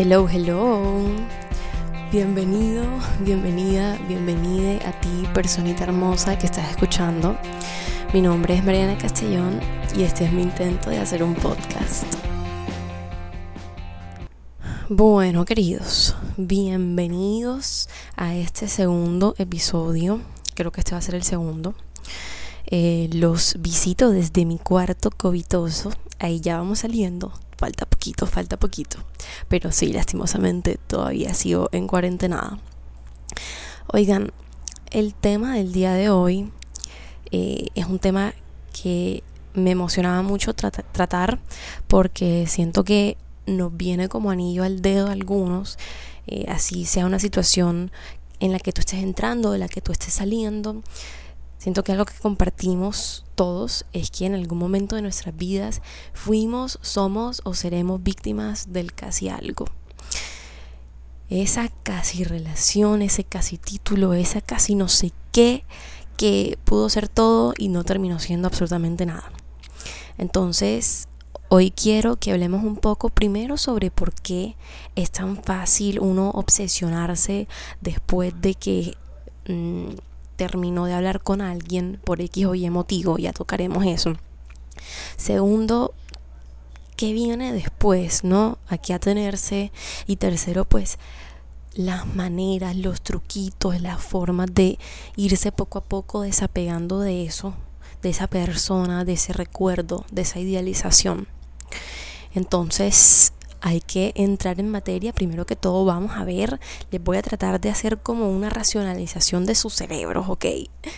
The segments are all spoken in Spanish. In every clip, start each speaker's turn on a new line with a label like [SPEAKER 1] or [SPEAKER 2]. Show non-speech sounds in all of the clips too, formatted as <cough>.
[SPEAKER 1] Hello, hello. Bienvenido, bienvenida, bienvenida a ti, personita hermosa que estás escuchando. Mi nombre es Mariana Castellón y este es mi intento de hacer un podcast. Bueno, queridos, bienvenidos a este segundo episodio. Creo que este va a ser el segundo. Eh, los visito desde mi cuarto covitoso. Ahí ya vamos saliendo falta poquito, falta poquito. Pero sí, lastimosamente todavía sigo en cuarentena. Oigan, el tema del día de hoy eh, es un tema que me emocionaba mucho tratar porque siento que nos viene como anillo al dedo a algunos, eh, así sea una situación en la que tú estés entrando, de la que tú estés saliendo. Siento que algo que compartimos todos es que en algún momento de nuestras vidas fuimos, somos o seremos víctimas del casi algo. Esa casi relación, ese casi título, esa casi no sé qué, que pudo ser todo y no terminó siendo absolutamente nada. Entonces, hoy quiero que hablemos un poco primero sobre por qué es tan fácil uno obsesionarse después de que... Terminó de hablar con alguien por X o Y motivo, ya tocaremos eso. Segundo, ¿qué viene después, no? A qué atenerse. Y tercero, pues las maneras, los truquitos, las formas de irse poco a poco desapegando de eso, de esa persona, de ese recuerdo, de esa idealización. Entonces, hay que entrar en materia. Primero que todo vamos a ver, les voy a tratar de hacer como una racionalización de sus cerebros, ¿ok?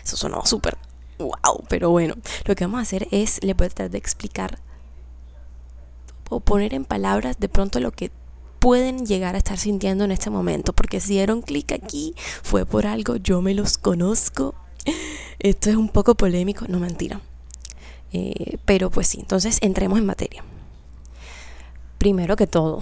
[SPEAKER 1] Eso sonó súper wow, pero bueno, lo que vamos a hacer es, les voy a tratar de explicar o poner en palabras de pronto lo que pueden llegar a estar sintiendo en este momento, porque si dieron clic aquí fue por algo, yo me los conozco. Esto es un poco polémico, no mentira. Eh, pero pues sí, entonces entremos en materia primero que todo,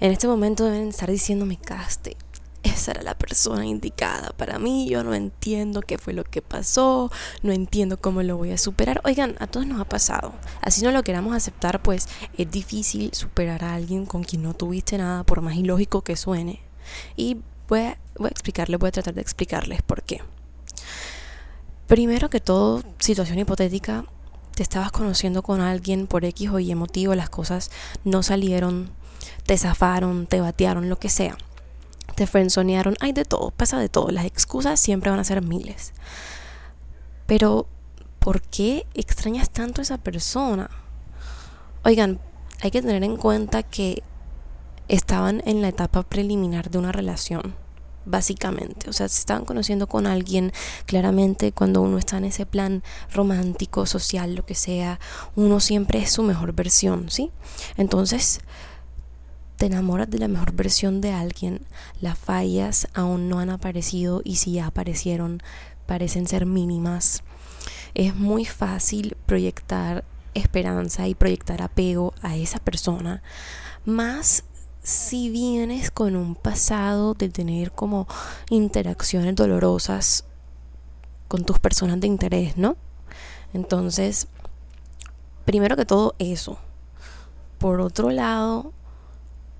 [SPEAKER 1] en este momento deben estar diciéndome, Caste, esa era la persona indicada para mí, yo no entiendo qué fue lo que pasó, no entiendo cómo lo voy a superar. Oigan, a todos nos ha pasado. Así no lo queramos aceptar, pues es difícil superar a alguien con quien no tuviste nada, por más ilógico que suene. Y voy a, voy a explicarles, voy a tratar de explicarles por qué. Primero que todo, situación hipotética, te estabas conociendo con alguien por X o Y motivo, las cosas no salieron, te zafaron, te batearon, lo que sea. Te frenzonearon, hay de todo, pasa de todo. Las excusas siempre van a ser miles. Pero, ¿por qué extrañas tanto a esa persona? Oigan, hay que tener en cuenta que estaban en la etapa preliminar de una relación básicamente. O sea, se estaban conociendo con alguien, claramente cuando uno está en ese plan romántico, social, lo que sea, uno siempre es su mejor versión, ¿sí? Entonces, te enamoras de la mejor versión de alguien, las fallas aún no han aparecido y si ya aparecieron, parecen ser mínimas. Es muy fácil proyectar esperanza y proyectar apego a esa persona, más si vienes con un pasado de tener como interacciones dolorosas con tus personas de interés, ¿no? Entonces, primero que todo eso. Por otro lado,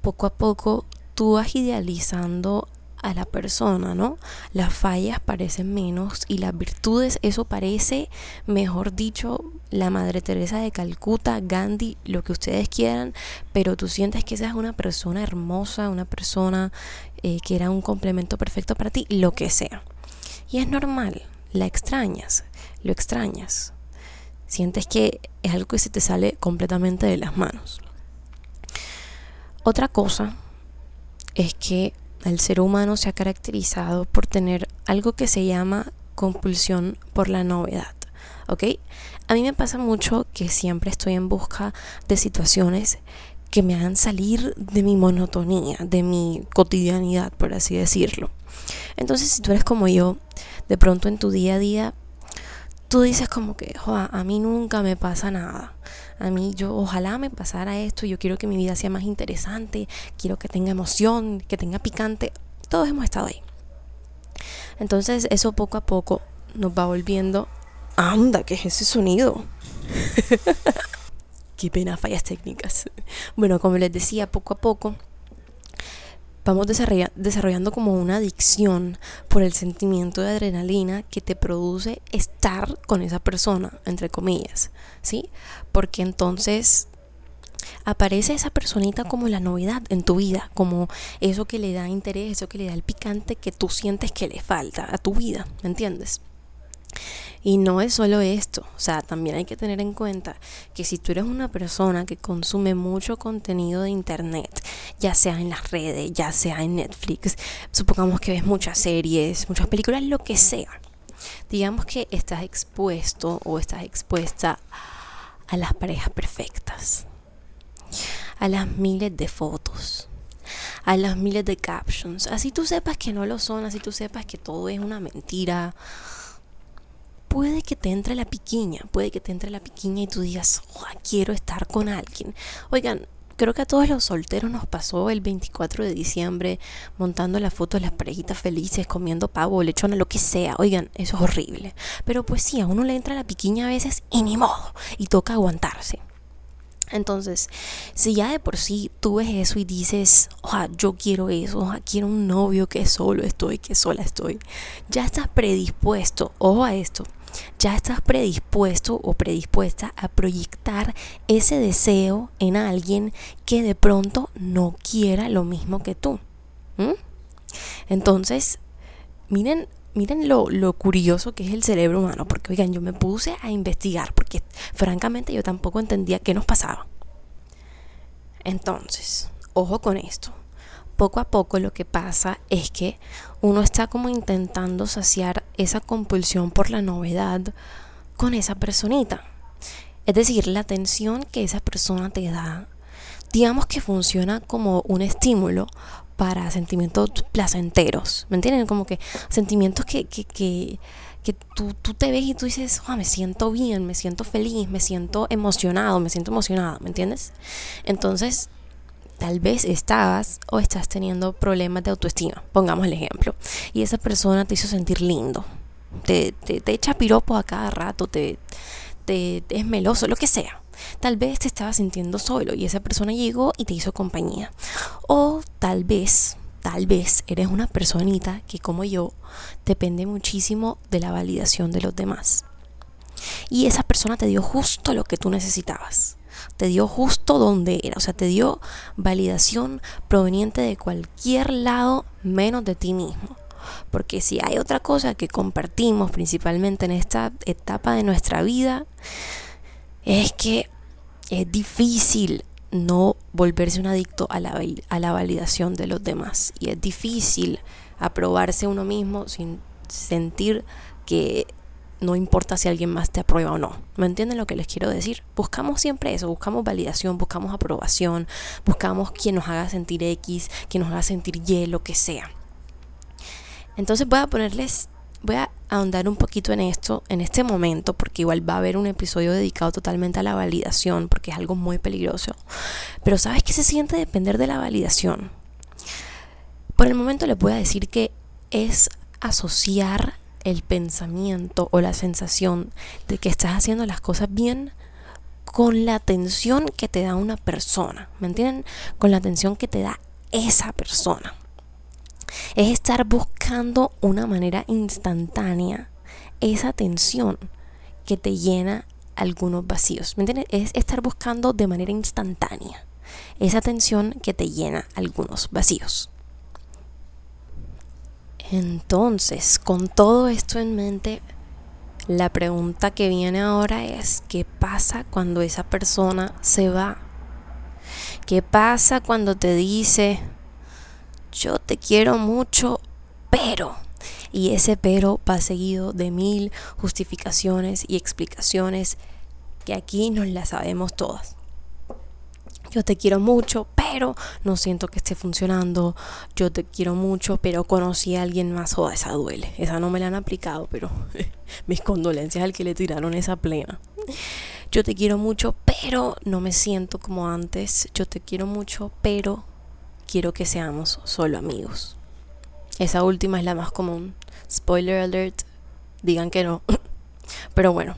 [SPEAKER 1] poco a poco tú vas idealizando a la persona, ¿no? Las fallas parecen menos y las virtudes, eso parece, mejor dicho, la Madre Teresa de Calcuta, Gandhi, lo que ustedes quieran, pero tú sientes que esa es una persona hermosa, una persona eh, que era un complemento perfecto para ti, lo que sea. Y es normal, la extrañas, lo extrañas. Sientes que es algo que se te sale completamente de las manos. Otra cosa es que el ser humano se ha caracterizado por tener algo que se llama compulsión por la novedad. ¿Ok? A mí me pasa mucho que siempre estoy en busca de situaciones que me hagan salir de mi monotonía, de mi cotidianidad, por así decirlo. Entonces, si tú eres como yo, de pronto en tu día a día, tú dices como que, a mí nunca me pasa nada a mí yo ojalá me pasara esto, yo quiero que mi vida sea más interesante, quiero que tenga emoción, que tenga picante, todos hemos estado ahí. Entonces eso poco a poco nos va volviendo, anda, ¿qué es ese sonido? <laughs> Qué pena fallas técnicas. Bueno, como les decía, poco a poco vamos desarrollando como una adicción por el sentimiento de adrenalina que te produce estar con esa persona, entre comillas, ¿sí? Porque entonces aparece esa personita como la novedad en tu vida, como eso que le da interés, eso que le da el picante que tú sientes que le falta a tu vida, ¿me entiendes? Y no es solo esto, o sea, también hay que tener en cuenta que si tú eres una persona que consume mucho contenido de internet, ya sea en las redes, ya sea en Netflix, supongamos que ves muchas series, muchas películas, lo que sea, digamos que estás expuesto o estás expuesta a las parejas perfectas, a las miles de fotos, a las miles de captions, así tú sepas que no lo son, así tú sepas que todo es una mentira puede que te entre la piquiña, puede que te entre la piquiña y tú digas, quiero estar con alguien. Oigan, creo que a todos los solteros nos pasó el 24 de diciembre montando la foto de las parejitas felices, comiendo pavo, lechona, lo que sea. Oigan, eso es horrible. Pero pues sí, a uno le entra la piquiña a veces y ni modo, y toca aguantarse. Entonces, si ya de por sí tú ves eso y dices, oja, yo quiero eso, oja, quiero un novio que solo estoy, que sola estoy, ya estás predispuesto, ojo a esto, ya estás predispuesto o predispuesta a proyectar ese deseo en alguien que de pronto no quiera lo mismo que tú. Entonces, miren, miren lo, lo, curioso que es el cerebro humano, porque oigan, yo me puse a investigar, porque francamente yo tampoco entendía qué nos pasaba. Entonces, ojo con esto poco a poco lo que pasa es que uno está como intentando saciar esa compulsión por la novedad con esa personita. Es decir, la atención que esa persona te da, digamos que funciona como un estímulo para sentimientos placenteros, ¿me entienden? Como que sentimientos que, que, que, tú, tú, te ves y tú dices, me siento bien, me siento feliz, me siento emocionado, me siento emocionada, ¿me entiendes? Entonces, tal vez estabas o estás teniendo problemas de autoestima, pongamos el ejemplo, y esa persona te hizo sentir lindo, te, te, echa piropos a cada rato, te, te, es meloso, lo que sea. Tal vez te estabas sintiendo solo y esa persona llegó y te hizo compañía. O tal vez, tal vez eres una personita que como yo depende muchísimo de la validación de los demás. Y esa persona te dio justo lo que tú necesitabas te dio justo donde era, o sea, te dio validación proveniente de cualquier lado menos de ti mismo. Porque si hay otra cosa que compartimos principalmente en esta etapa de nuestra vida, es que es difícil no volverse un adicto a la, a la validación de los demás. Y es difícil aprobarse uno mismo sin sentir que no importa si alguien más te aprueba o no. ¿Me entienden lo que les quiero decir? Buscamos siempre eso, buscamos validación, buscamos aprobación, buscamos quien nos haga sentir X, quien nos haga sentir Y, lo que sea. Entonces voy a ponerles, voy a ahondar un poquito en esto en este momento, porque igual va a haber un episodio dedicado totalmente a la validación, porque es algo muy peligroso. Pero ¿sabes qué se siente depender de la validación? Por el momento les voy a decir que es asociar el pensamiento o la sensación de que estás haciendo las cosas bien con la atención que te da una persona, ¿me entienden? Con la atención que te da esa persona. Es estar buscando una manera instantánea esa atención que te llena algunos vacíos, ¿me entiendes? Es estar buscando de manera instantánea esa atención que te llena algunos vacíos. Entonces, con todo esto en mente, la pregunta que viene ahora es, ¿qué pasa cuando esa persona se va? ¿Qué pasa cuando te dice, yo te quiero mucho, pero... Y ese pero va seguido de mil justificaciones y explicaciones que aquí nos las sabemos todas yo te quiero mucho, pero no siento que esté funcionando, yo te quiero mucho, pero conocí a alguien más, joda, esa duele, esa no me la han aplicado, pero <laughs> mis condolencias al que le tiraron esa plena. Yo te quiero mucho, pero no me siento como antes, yo te quiero mucho, pero quiero que seamos solo amigos. Esa última es la más común. Spoiler alert, digan que no. <laughs> Pero bueno,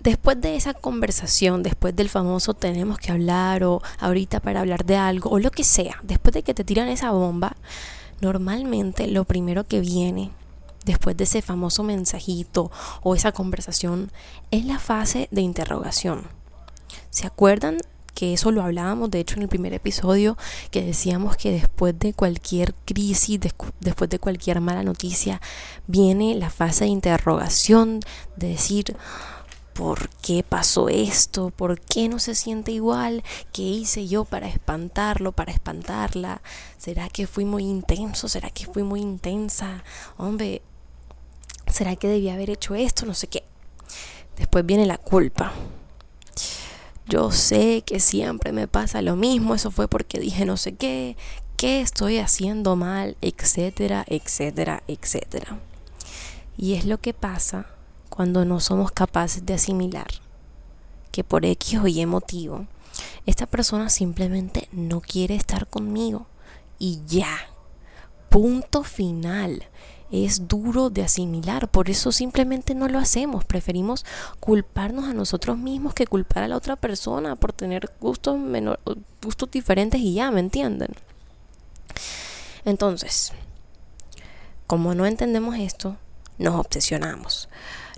[SPEAKER 1] después de esa conversación, después del famoso tenemos que hablar o ahorita para hablar de algo o lo que sea, después de que te tiran esa bomba, normalmente lo primero que viene después de ese famoso mensajito o esa conversación es la fase de interrogación. ¿Se acuerdan que eso lo hablábamos, de hecho, en el primer episodio, que decíamos que después de cualquier crisis, después de cualquier mala noticia, viene la fase de interrogación, de decir, ¿por qué pasó esto? ¿Por qué no se siente igual? ¿Qué hice yo para espantarlo, para espantarla? ¿Será que fui muy intenso? ¿Será que fui muy intensa? Hombre, ¿será que debía haber hecho esto? No sé qué. Después viene la culpa. Yo sé que siempre me pasa lo mismo, eso fue porque dije no sé qué, qué estoy haciendo mal, etcétera, etcétera, etcétera. Y es lo que pasa cuando no somos capaces de asimilar que por X o Y motivo esta persona simplemente no quiere estar conmigo y ya. Punto final es duro de asimilar, por eso simplemente no lo hacemos, preferimos culparnos a nosotros mismos que culpar a la otra persona por tener gustos, menor, gustos diferentes y ya, ¿me entienden? Entonces, como no entendemos esto, nos obsesionamos.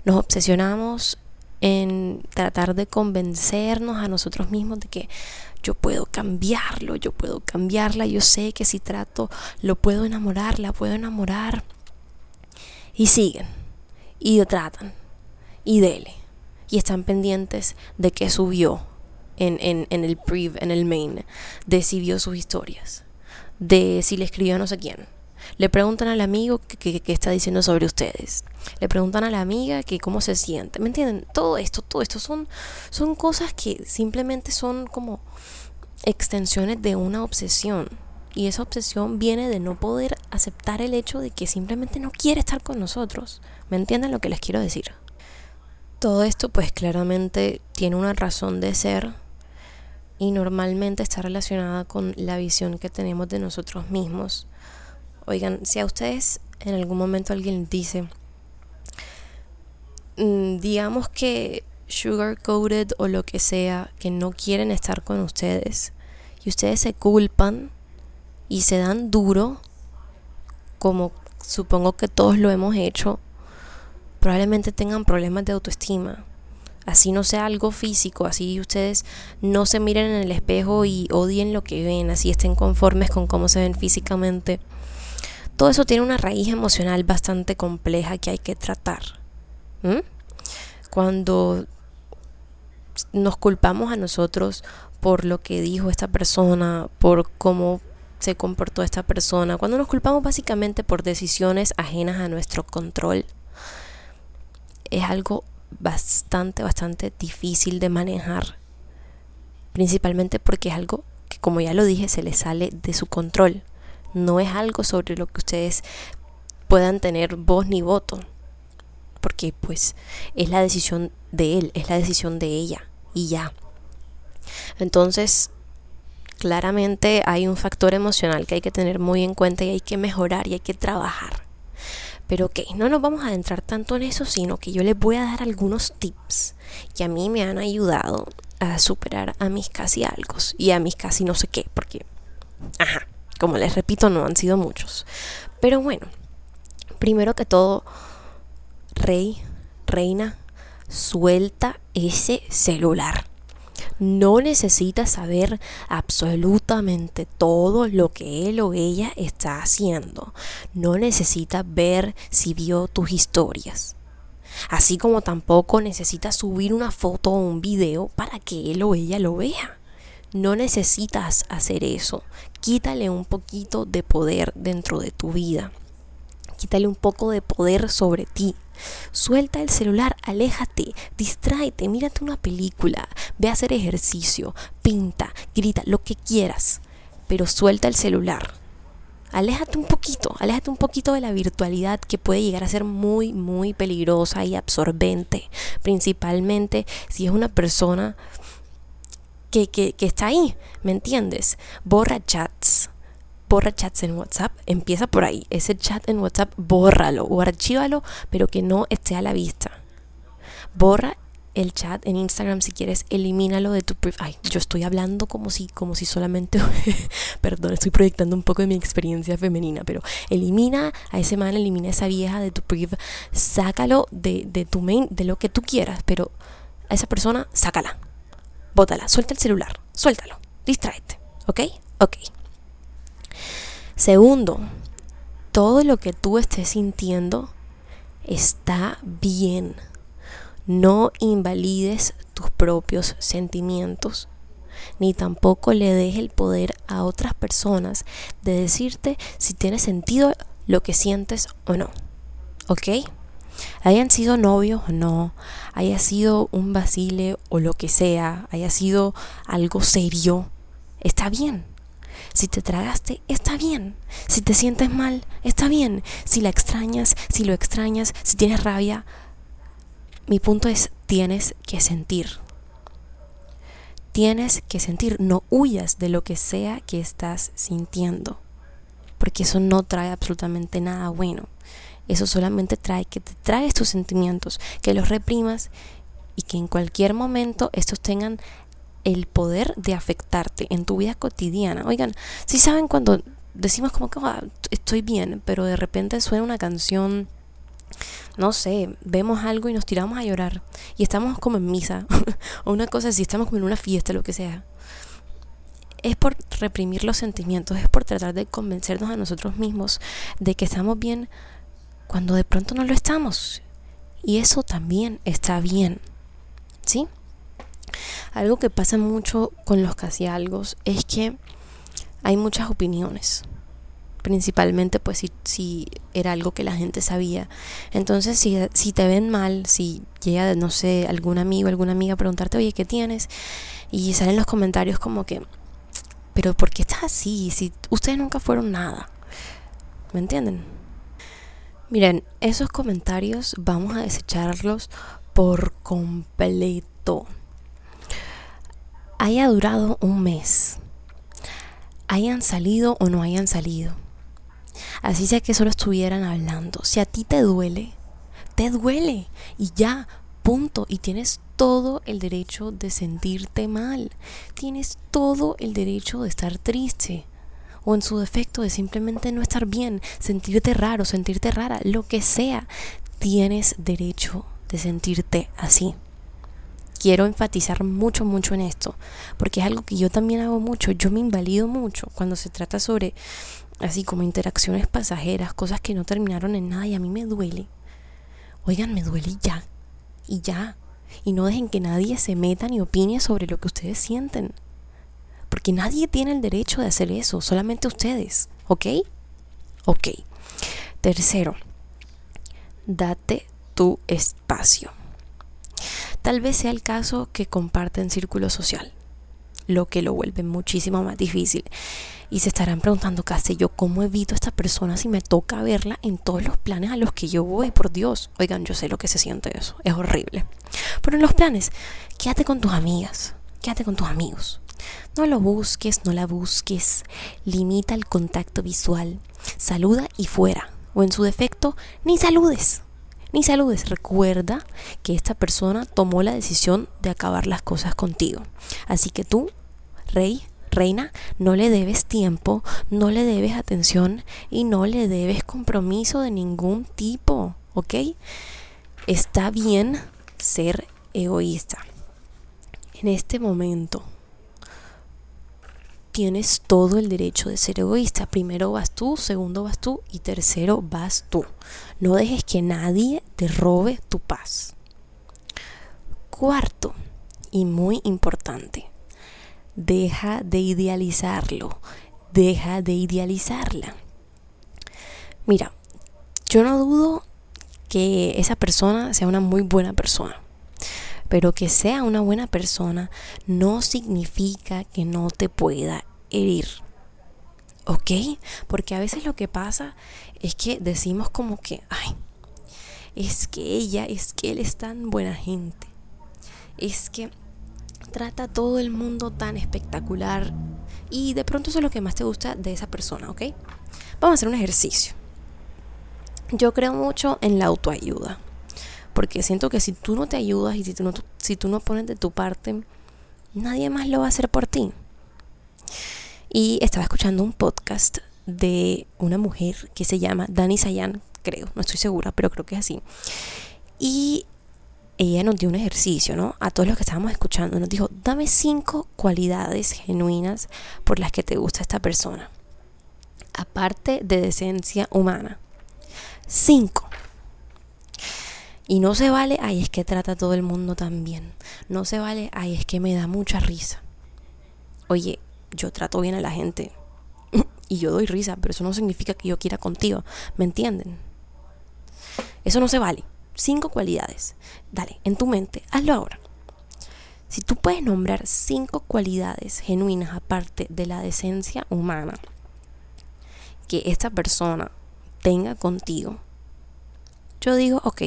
[SPEAKER 1] Nos obsesionamos en tratar de convencernos a nosotros mismos de que yo puedo cambiarlo, yo puedo cambiarla, yo sé que si trato, lo puedo enamorar, la puedo enamorar. Y siguen, y lo tratan, y dele. Y están pendientes de que subió en, en, en el priv, en el main, de si vio sus historias, de si le escribió a no sé quién. Le preguntan al amigo qué está diciendo sobre ustedes. Le preguntan a la amiga que cómo se siente. ¿Me entienden? Todo esto, todo esto son, son cosas que simplemente son como extensiones de una obsesión. Y esa obsesión viene de no poder aceptar el hecho de que simplemente no quiere estar con nosotros. ¿Me entienden lo que les quiero decir? Todo esto pues claramente tiene una razón de ser y normalmente está relacionada con la visión que tenemos de nosotros mismos. Oigan, si a ustedes en algún momento alguien dice, digamos que sugar coated o lo que sea, que no quieren estar con ustedes y ustedes se culpan y se dan duro, como supongo que todos lo hemos hecho, probablemente tengan problemas de autoestima. Así no sea algo físico, así ustedes no se miren en el espejo y odien lo que ven, así estén conformes con cómo se ven físicamente. Todo eso tiene una raíz emocional bastante compleja que hay que tratar. Cuando nos culpamos a nosotros por lo que dijo esta persona, por cómo se comportó esta persona, cuando nos culpamos básicamente por decisiones ajenas a nuestro control, es algo bastante, bastante difícil de manejar. Principalmente porque es algo que, como ya lo dije, se le sale de su control. No es algo sobre lo que ustedes puedan tener voz ni voto. Porque pues es la decisión de él, es la decisión de ella. Y ya. Entonces, claramente hay un factor emocional que hay que tener muy en cuenta y hay que mejorar y hay que trabajar. Pero ok, no nos vamos a adentrar tanto en eso, sino que yo les voy a dar algunos tips que a mí me han ayudado a superar a mis casi algo y a mis casi no sé qué, porque, ajá, como les repito, no han sido muchos. Pero bueno, primero que todo, rey, reina, suelta ese celular. No necesitas saber absolutamente todo lo que él o ella está haciendo. No necesitas ver si vio tus historias. Así como tampoco necesitas subir una foto o un video para que él o ella lo vea. No necesitas hacer eso. Quítale un poquito de poder dentro de tu vida. Quítale un poco de poder sobre ti. Suelta el celular, aléjate, distráete, mírate una película, ve a hacer ejercicio, pinta, grita, lo que quieras, pero suelta el celular. Aléjate un poquito, aléjate un poquito de la virtualidad que puede llegar a ser muy, muy peligrosa y absorbente, principalmente si es una persona que, que, que está ahí, ¿me entiendes? Borra chats, borra chats en WhatsApp, empieza por ahí. Ese chat en WhatsApp, bórralo o archívalo, pero que no esté a la vista. Borra el chat en Instagram si quieres, elimínalo de tu Ay, yo estoy hablando como si, como si solamente, <laughs> perdón, estoy proyectando un poco de mi experiencia femenina, pero elimina a ese man, elimina a esa vieja de tu priv, sácalo de, de tu main, de lo que tú quieras, pero a esa persona, sácala, bótala, suelta el celular, suéltalo, distráete, ¿ok? Ok. Segundo, todo lo que tú estés sintiendo está bien no invalides tus propios sentimientos, ni tampoco le des el poder a otras personas de decirte si tiene sentido lo que sientes o no. ¿Ok? Hayan sido novios o no, haya sido un vacile o lo que sea, haya sido algo serio, está bien. Si te tragaste, está bien. Si te sientes mal, está bien. Si la extrañas, si lo extrañas, si tienes rabia, mi punto es, tienes que sentir. Tienes que sentir, no huyas de lo que sea que estás sintiendo, porque eso no trae absolutamente nada bueno. Eso solamente trae que te traes tus sentimientos, que los reprimas y que en cualquier momento estos tengan el poder de afectarte en tu vida cotidiana. Oigan, si saben cuando decimos como que ah, estoy bien, pero de repente suena una canción no sé, vemos algo y nos tiramos a llorar y estamos como en misa <laughs> o una cosa así, estamos como en una fiesta, lo que sea. Es por reprimir los sentimientos, es por tratar de convencernos a nosotros mismos de que estamos bien cuando de pronto no lo estamos. Y eso también está bien. ¿Sí? Algo que pasa mucho con los casi algo es que hay muchas opiniones principalmente pues si, si, era algo que la gente sabía. Entonces si, si te ven mal, si llega, no sé, algún amigo, alguna amiga a preguntarte, oye, ¿qué tienes? Y salen los comentarios como que, pero ¿por qué estás así? Si ustedes nunca fueron nada. ¿Me entienden? Miren, esos comentarios vamos a desecharlos por completo. Haya durado un mes, hayan salido o no hayan salido Así sea que solo estuvieran hablando. Si a ti te duele, te duele. Y ya, punto. Y tienes todo el derecho de sentirte mal. Tienes todo el derecho de estar triste. O en su defecto de simplemente no estar bien, sentirte raro, sentirte rara, lo que sea. Tienes derecho de sentirte así quiero enfatizar mucho, mucho en esto, porque es algo que yo también hago mucho, yo me invalido mucho cuando se trata sobre así como interacciones pasajeras, cosas que no terminaron en nada y a mí me duele. Oigan, me duele ya. Y ya. Y no dejen que nadie se meta ni opine sobre lo que ustedes sienten. Porque nadie tiene el derecho de hacer eso, solamente ustedes. ¿Ok? Ok. Tercero, date tu espacio. Tal vez sea el caso que comparten círculo social, lo que lo vuelve muchísimo más difícil. Y se estarán preguntando, casi yo cómo evito a esta persona si me toca verla en todos los planes a los que yo voy? Por Dios, oigan, yo sé lo que se siente eso, es horrible. Pero en los planes, quédate con tus amigas, quédate con tus amigos. No lo busques, no la busques. Limita el contacto visual. Saluda y fuera. O en su defecto, ni saludes. Ni saludes. Recuerda que esta persona tomó la decisión de acabar las cosas contigo. Así que tú, rey, Reina, no le debes tiempo, no le debes atención y no le debes compromiso de ningún tipo, ¿ok? Está bien ser egoísta. En este momento tienes todo el derecho de ser egoísta. Primero vas tú, segundo vas tú y tercero vas tú. No dejes que nadie te robe tu paz. Cuarto, y muy importante, deja de idealizarlo, deja de idealizarla. Mira, yo no dudo que esa persona sea una muy buena persona, pero que sea una buena persona no significa que no te pueda herir. ¿Ok? Porque a veces lo que pasa es que decimos como que, ay, es que ella, es que él es tan buena gente. Es que trata todo el mundo tan espectacular y de pronto eso es lo que más te gusta de esa persona, ¿ok? Vamos a hacer un ejercicio. Yo creo mucho en la autoayuda, porque siento que si tú no te ayudas y si tú no Si tú no pones de tu parte, nadie más lo va a hacer por ti. Y estaba escuchando un podcast de una mujer que se llama Dani Sayan, creo, no estoy segura, pero creo que es así. Y ella nos dio un ejercicio, ¿no? A todos los que estábamos escuchando, nos dijo, dame cinco cualidades genuinas por las que te gusta esta persona. Aparte de decencia humana. Cinco. Y no se vale, ay, es que trata a todo el mundo tan bien. No se vale, ay, es que me da mucha risa. Oye, yo trato bien a la gente. <laughs> y yo doy risa, pero eso no significa que yo quiera contigo. ¿Me entienden? Eso no se vale. Cinco cualidades. Dale, en tu mente, hazlo ahora. Si tú puedes nombrar cinco cualidades genuinas aparte de la decencia humana que esta persona tenga contigo, yo digo, ok,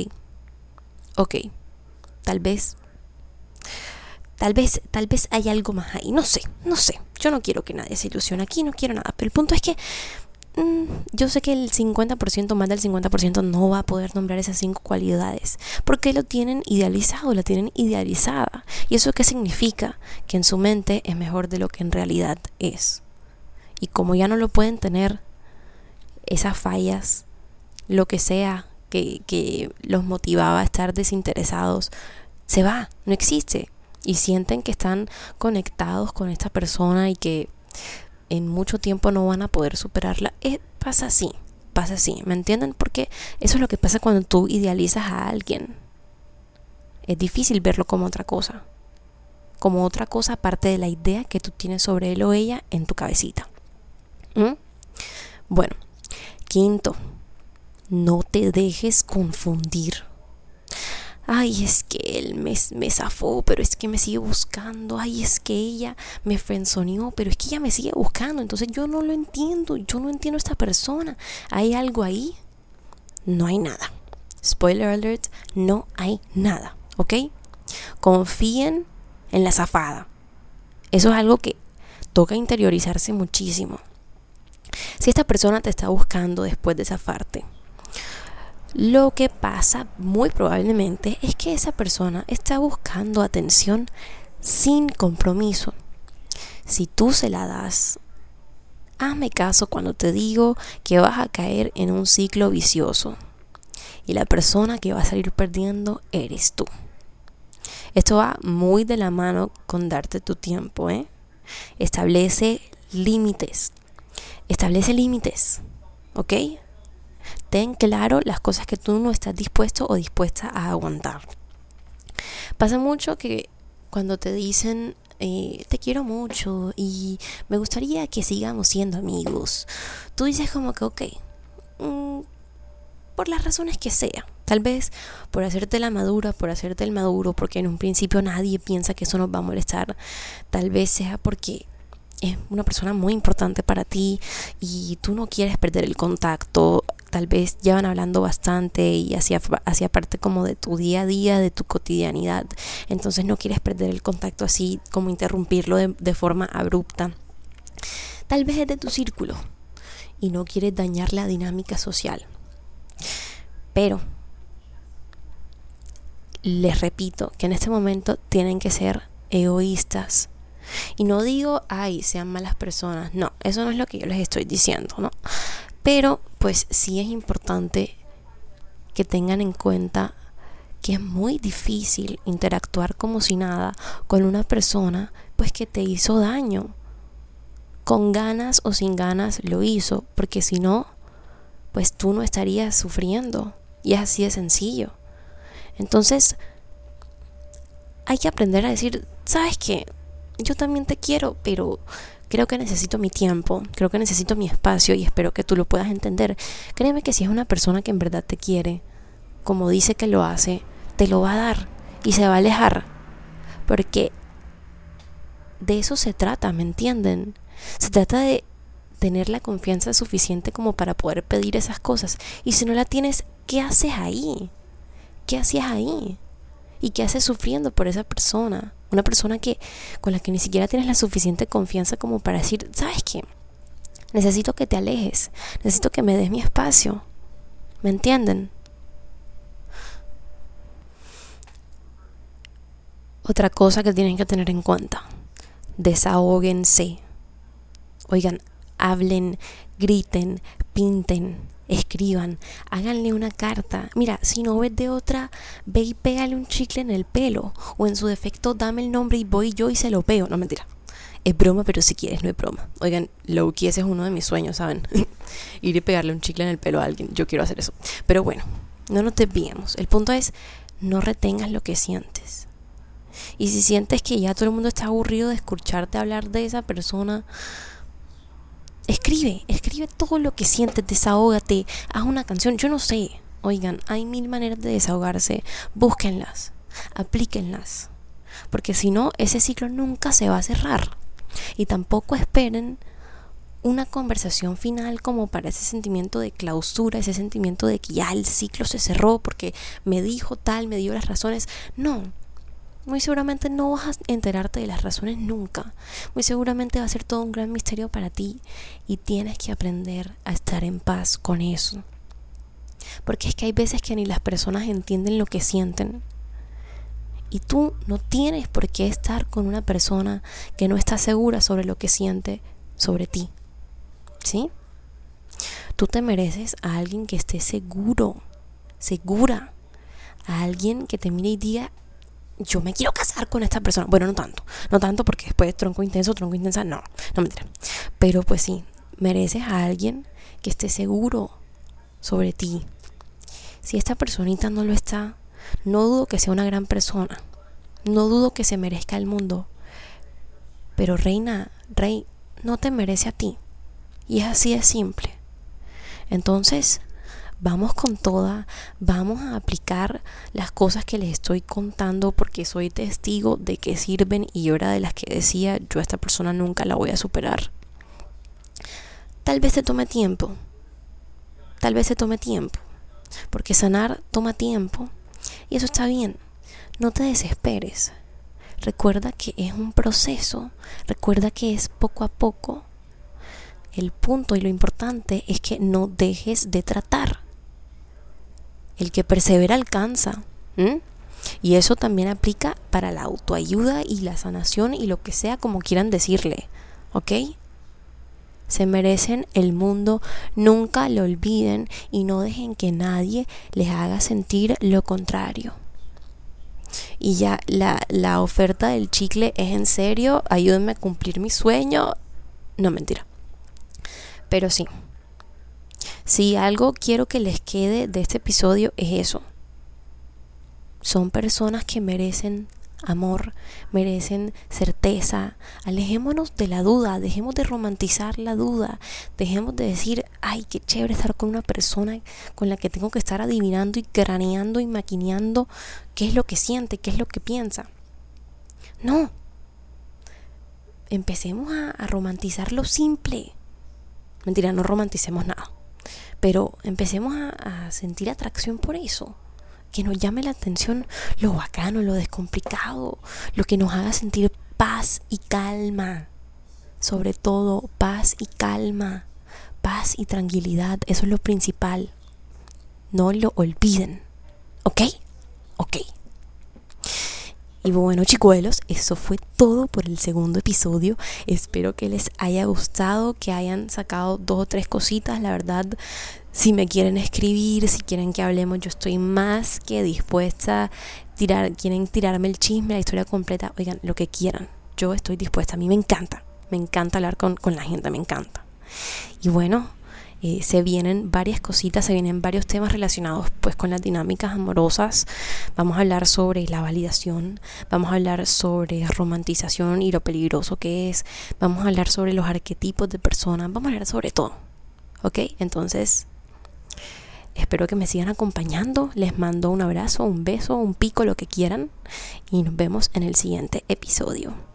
[SPEAKER 1] ok, tal vez, tal vez, tal vez hay algo más ahí, no sé, no sé, yo no quiero que nadie se ilusione aquí, no quiero nada, pero el punto es que Mm, yo sé que el 50%, más del 50% no va a poder nombrar esas cinco cualidades, porque lo tienen idealizado, la tienen idealizada. ¿Y eso qué significa? Que en su mente es mejor de lo que en realidad es. Y como ya no lo pueden tener, esas fallas, lo que sea que, los motivaba a estar desinteresados, se va, no existe. Y sienten que están conectados con esta persona y que en mucho tiempo no van a poder superarla. Eh, pasa así, pasa así, ¿me entienden? Porque eso es lo que pasa cuando tú idealizas a alguien. Es difícil verlo como otra cosa. Como otra cosa aparte de la idea que tú tienes sobre él o ella en tu cabecita. ¿Mm? Bueno, quinto, no te dejes confundir ay, es que él me, me zafó, pero es que me sigue buscando, ay, es que ella me frenzoneó, pero es que ella me sigue buscando, entonces yo no lo entiendo, yo no entiendo a esta persona, ¿hay algo ahí? No hay nada. Spoiler alert, no hay nada, ¿ok? Confíen en la zafada. Eso es algo que toca interiorizarse muchísimo. Si esta persona te está buscando después de zafarte, lo que pasa muy probablemente es que esa persona está buscando atención sin compromiso. Si tú se la das, hazme caso cuando te digo que vas a caer en un ciclo vicioso. Y la persona que va a salir perdiendo eres tú. Esto va muy de la mano con darte tu tiempo, ¿eh? Establece límites. Establece límites, ¿ok? Ten claro las cosas que tú no estás dispuesto o dispuesta a aguantar. Pasa mucho que cuando te dicen eh, te quiero mucho y me gustaría que sigamos siendo amigos, tú dices como que ok, mm, por las razones que sea. Tal vez por hacerte la madura, por hacerte el maduro, porque en un principio nadie piensa que eso nos va a molestar. Tal vez sea porque es una persona muy importante para ti y tú no quieres perder el contacto tal vez llevan hablando bastante y hacía, hacía parte como de tu día a día, de tu cotidianidad. Entonces no quieres perder el contacto así, como interrumpirlo de, de forma abrupta. Tal vez es de tu círculo y no quieres dañar la dinámica social. Pero les repito que en este momento tienen que ser egoístas. Y no digo, ay, sean malas personas. No, eso no es lo que yo les estoy diciendo, ¿no? Pero pues sí es importante que tengan en cuenta que es muy difícil interactuar como si nada con una persona pues que te hizo daño. Con ganas o sin ganas lo hizo, porque si no, pues tú no estarías sufriendo. Y es así de sencillo. Entonces, hay que aprender a decir, ¿sabes qué? Yo también te quiero, pero Creo que necesito mi tiempo, creo que necesito mi espacio y espero que tú lo puedas entender. Créeme que si es una persona que en verdad te quiere, como dice que lo hace, te lo va a dar y se va a alejar. Porque de eso se trata, ¿me entienden? Se trata de tener la confianza suficiente como para poder pedir esas cosas. Y si no la tienes, ¿qué haces ahí? ¿Qué hacías ahí? ¿Y qué haces sufriendo por esa persona? Una persona que con la que ni siquiera tienes la suficiente confianza como para decir, ¿sabes qué? Necesito que te alejes, necesito que me des mi espacio. ¿Me entienden? Otra cosa que tienen que tener en cuenta, desahóguense. Oigan, hablen, griten, pinten, escriban, háganle una carta. Mira, si no ves de otra, ve y pégale un chicle en el pelo. O en su defecto, dame el nombre y voy yo y se lo pego. No, mentira. Es broma, pero si quieres, no es broma. Oigan, Loki, ese es uno de mis sueños, ¿saben? <laughs> Ir y pegarle un chicle en el pelo a alguien. Yo quiero hacer eso. Pero bueno, no nos desviemos. El punto es, no retengas lo que sientes. Y si sientes que ya todo el mundo está aburrido de escucharte hablar de esa persona, escribe, escribe todo lo que sientes, desahógate, haz una canción, yo no sé. Oigan, hay mil maneras de desahogarse, búsquenlas, aplíquenlas. Porque si no, ese ciclo nunca se va a cerrar. Y tampoco esperen una conversación final como para ese sentimiento de clausura, ese sentimiento de que ya el ciclo se cerró porque me dijo tal, me dio las razones. No, muy seguramente no vas a enterarte de las razones nunca. Muy seguramente va a ser todo un gran misterio para ti y tienes que aprender a estar en paz con eso. Porque es que hay veces que ni las personas entienden lo que sienten. Y tú no tienes por qué estar con una persona que no está segura sobre lo que siente sobre ti. ¿Sí? Tú te mereces a alguien que esté seguro, segura. A alguien que te mire y diga, yo me quiero casar con esta persona. Bueno, no tanto, no tanto porque después tronco intenso, tronco intensa, no, no mentira. Pero pues sí, mereces a alguien que esté seguro sobre ti. Si esta personita no lo está, no dudo que sea una gran persona. No dudo que se merezca el mundo. Pero reina, rey, no te merece a ti. Y es así de simple. Entonces, vamos con toda, vamos a aplicar las cosas que les estoy contando porque soy testigo de que sirven y yo era de las que decía, yo a esta persona nunca la voy a superar. Tal vez se tome tiempo, tal vez se tome tiempo, porque sanar toma tiempo y eso está bien, no te desesperes. Recuerda que es un proceso, recuerda que es poco a poco. El punto y lo importante es que no dejes de tratar. El que persevera alcanza. Y eso también aplica para la autoayuda y la sanación y lo que sea como quieran decirle. ¿Ok? Se merecen el mundo, nunca lo olviden y no dejen que nadie les haga sentir lo contrario. Y ya la, la oferta del chicle es en serio, ayúdenme a cumplir mi sueño. No mentira. Pero sí, si algo quiero que les quede de este episodio es eso. Son personas que merecen amor, merecen certeza. Alejémonos de la duda, dejemos de romantizar la duda, dejemos de decir, ay, qué chévere estar con una persona con la que tengo que estar adivinando y craneando y maquineando qué es lo que siente, qué es lo que piensa. No. Empecemos a, a romantizar lo simple. Mentira, no romanticemos nada pero empecemos a, sentir atracción por eso que nos llame la atención lo bacano, lo descomplicado, lo que nos haga sentir paz y calma. Sobre todo, paz y calma, paz y tranquilidad, eso es lo principal. No lo olviden. ¿Ok? Ok. Y bueno, chicuelos, eso fue todo por el segundo episodio. Espero que les haya gustado, que hayan sacado dos o tres cositas. La verdad, si me quieren escribir, si quieren que hablemos, yo estoy más que dispuesta. Tirar, quieren tirarme el chisme, la historia completa, oigan, lo que quieran. Yo estoy dispuesta. A mí me encanta. Me encanta hablar con, con la gente, me encanta. Y bueno, eh, se vienen varias cositas, se vienen varios temas relacionados pues con las dinámicas amorosas. Vamos a hablar sobre la validación, vamos a hablar sobre romantización y lo peligroso que es, vamos a hablar sobre los arquetipos de personas, vamos a hablar sobre todo. ¿Ok? Entonces, espero que me sigan acompañando. Les mando un abrazo, un beso, un pico, lo que quieran. Y nos vemos en el siguiente episodio.